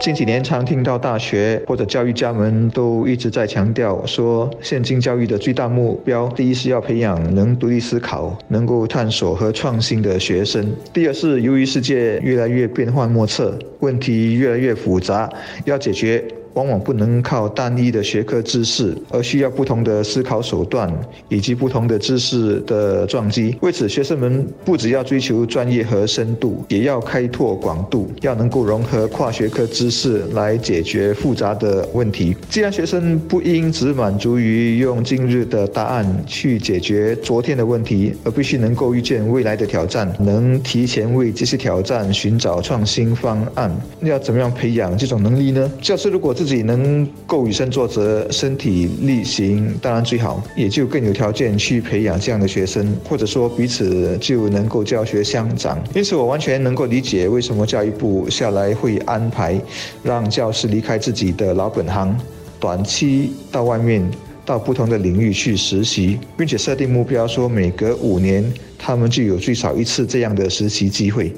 近几年常听到大学或者教育家们都一直在强调说，现今教育的最大目标，第一是要培养能独立思考、能够探索和创新的学生；第二是由于世界越来越变幻莫测，问题越来越复杂，要解决。往往不能靠单一的学科知识，而需要不同的思考手段以及不同的知识的撞击。为此，学生们不只要追求专业和深度，也要开拓广度，要能够融合跨学科知识来解决复杂的问题。既然学生不应只满足于用今日的答案去解决昨天的问题，而必须能够预见未来的挑战，能提前为这些挑战寻找创新方案。要怎么样培养这种能力呢？教师如果自己能够以身作则、身体力行，当然最好，也就更有条件去培养这样的学生，或者说彼此就能够教学相长。因此，我完全能够理解为什么教育部下来会安排让教师离开自己的老本行，短期到外面到不同的领域去实习，并且设定目标，说每隔五年他们就有最少一次这样的实习机会。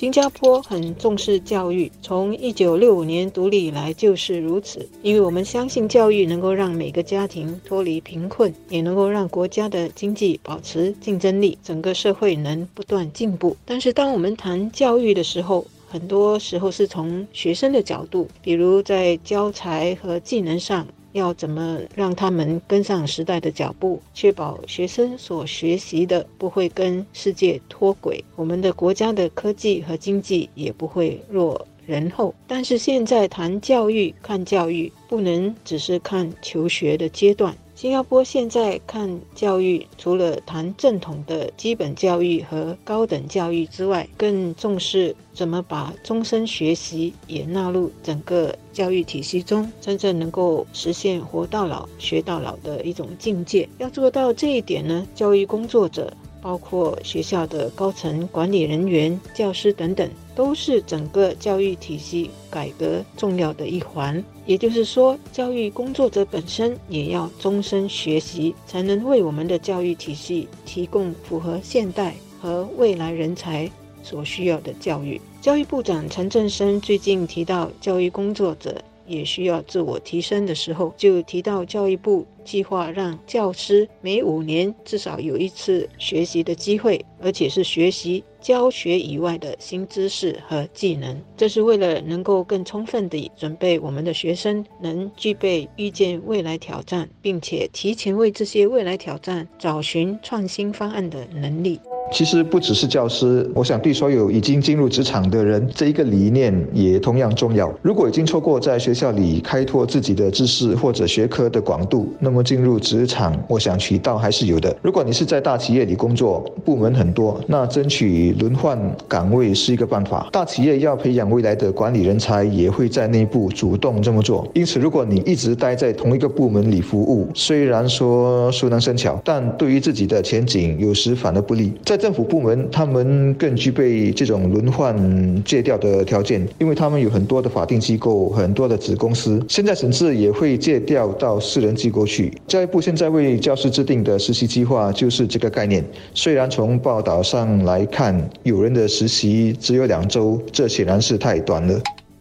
新加坡很重视教育，从一九六五年独立以来就是如此。因为我们相信教育能够让每个家庭脱离贫困，也能够让国家的经济保持竞争力，整个社会能不断进步。但是，当我们谈教育的时候，很多时候是从学生的角度，比如在教材和技能上。要怎么让他们跟上时代的脚步，确保学生所学习的不会跟世界脱轨，我们的国家的科技和经济也不会落人后。但是现在谈教育，看教育不能只是看求学的阶段。新加坡现在看教育，除了谈正统的基本教育和高等教育之外，更重视怎么把终身学习也纳入整个教育体系中，真正能够实现活到老学到老的一种境界。要做到这一点呢，教育工作者。包括学校的高层管理人员、教师等等，都是整个教育体系改革重要的一环。也就是说，教育工作者本身也要终身学习，才能为我们的教育体系提供符合现代和未来人才所需要的教育。教育部长陈振声最近提到，教育工作者。也需要自我提升的时候，就提到教育部计划让教师每五年至少有一次学习的机会，而且是学习教学以外的新知识和技能。这是为了能够更充分地准备我们的学生，能具备预见未来挑战，并且提前为这些未来挑战找寻创新方案的能力。其实不只是教师，我想对所有已经进入职场的人，这一个理念也同样重要。如果已经错过在学校里开拓自己的知识或者学科的广度，那么进入职场，我想渠道还是有的。如果你是在大企业里工作，部门很多，那争取轮换岗位是一个办法。大企业要培养未来的管理人才，也会在内部主动这么做。因此，如果你一直待在同一个部门里服务，虽然说熟能生巧，但对于自己的前景有时反而不利。在政府部门，他们更具备这种轮换借调的条件，因为他们有很多的法定机构、很多的子公司。现在甚至也会借调到私人机构去。教育部现在为教师制定的实习计划就是这个概念。虽然从报道上来看，有人的实习只有两周，这显然是太短了。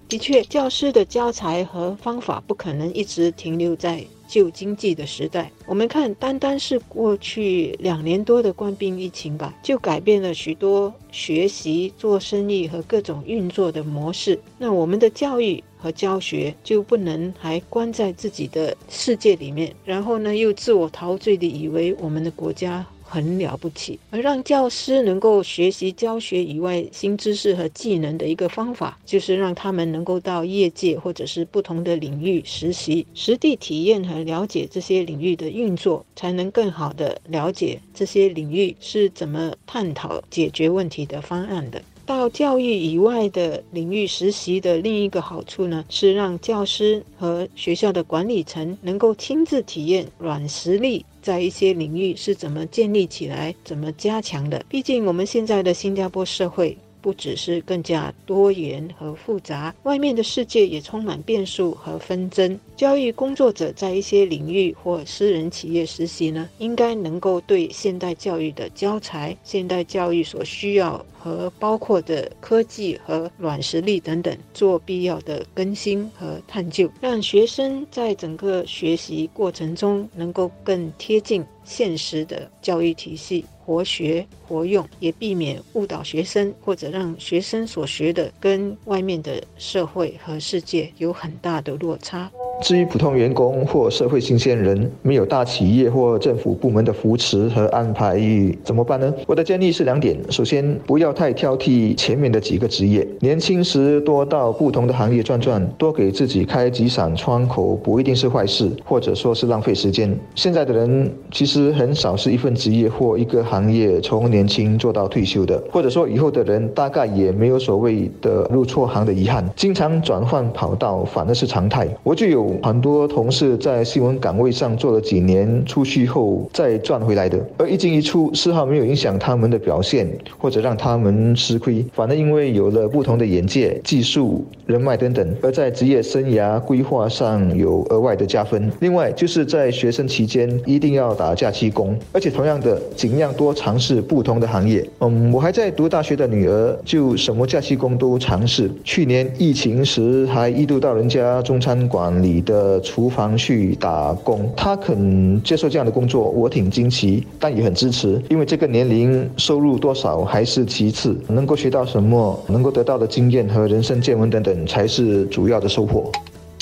的确，教师的教材和方法不可能一直停留在。旧经济的时代，我们看，单单是过去两年多的冠病疫情吧，就改变了许多学习、做生意和各种运作的模式。那我们的教育和教学就不能还关在自己的世界里面，然后呢，又自我陶醉的以为我们的国家。很了不起，而让教师能够学习教学以外新知识和技能的一个方法，就是让他们能够到业界或者是不同的领域实习，实地体验和了解这些领域的运作，才能更好的了解这些领域是怎么探讨解决问题的方案的。到教育以外的领域实习的另一个好处呢，是让教师和学校的管理层能够亲自体验软实力在一些领域是怎么建立起来、怎么加强的。毕竟我们现在的新加坡社会不只是更加多元和复杂，外面的世界也充满变数和纷争。教育工作者在一些领域或私人企业实习呢，应该能够对现代教育的教材、现代教育所需要和包括的科技和软实力等等做必要的更新和探究，让学生在整个学习过程中能够更贴近现实的教育体系。活学活用，也避免误导学生，或者让学生所学的跟外面的社会和世界有很大的落差。至于普通员工或社会新鲜人，没有大企业或政府部门的扶持和安排，怎么办呢？我的建议是两点：首先，不要太挑剔前面的几个职业，年轻时多到不同的行业转转，多给自己开几扇窗口，不一定是坏事，或者说是浪费时间。现在的人其实很少是一份职业或一个行业从年轻做到退休的，或者说以后的人大概也没有所谓的入错行的遗憾，经常转换跑道反而是常态。我就有。很多同事在新闻岗位上做了几年，出去后再赚回来的，而一进一出丝毫没有影响他们的表现，或者让他们吃亏，反而因为有了不同的眼界、技术、人脉等等，而在职业生涯规划上有额外的加分。另外，就是在学生期间一定要打假期工，而且同样的，尽量多尝试不同的行业。嗯，我还在读大学的女儿就什么假期工都尝试。去年疫情时还一度到人家中餐馆里的厨房去打工，他肯接受这样的工作，我挺惊奇，但也很支持，因为这个年龄收入多少还是其次，能够学到什么，能够得到的经验和人生见闻等等，才是主要的收获。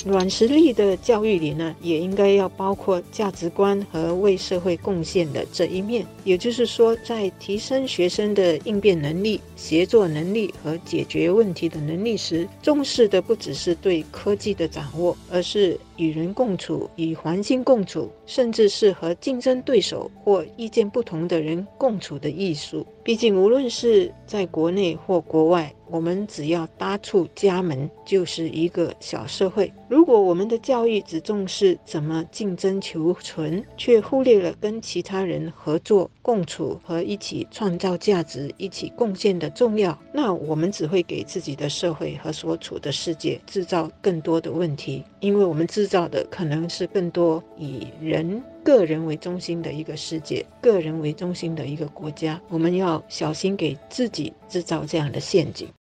软实力的教育里呢，也应该要包括价值观和为社会贡献的这一面。也就是说，在提升学生的应变能力、协作能力和解决问题的能力时，重视的不只是对科技的掌握，而是与人共处、与环境共处，甚至是和竞争对手或意见不同的人共处的艺术。毕竟，无论是在国内或国外。我们只要搭出家门，就是一个小社会。如果我们的教育只重视怎么竞争求存，却忽略了跟其他人合作、共处和一起创造价值、一起贡献的重要，那我们只会给自己的社会和所处的世界制造更多的问题。因为我们制造的可能是更多以人个人为中心的一个世界，个人为中心的一个国家。我们要小心给自己制造这样的陷阱。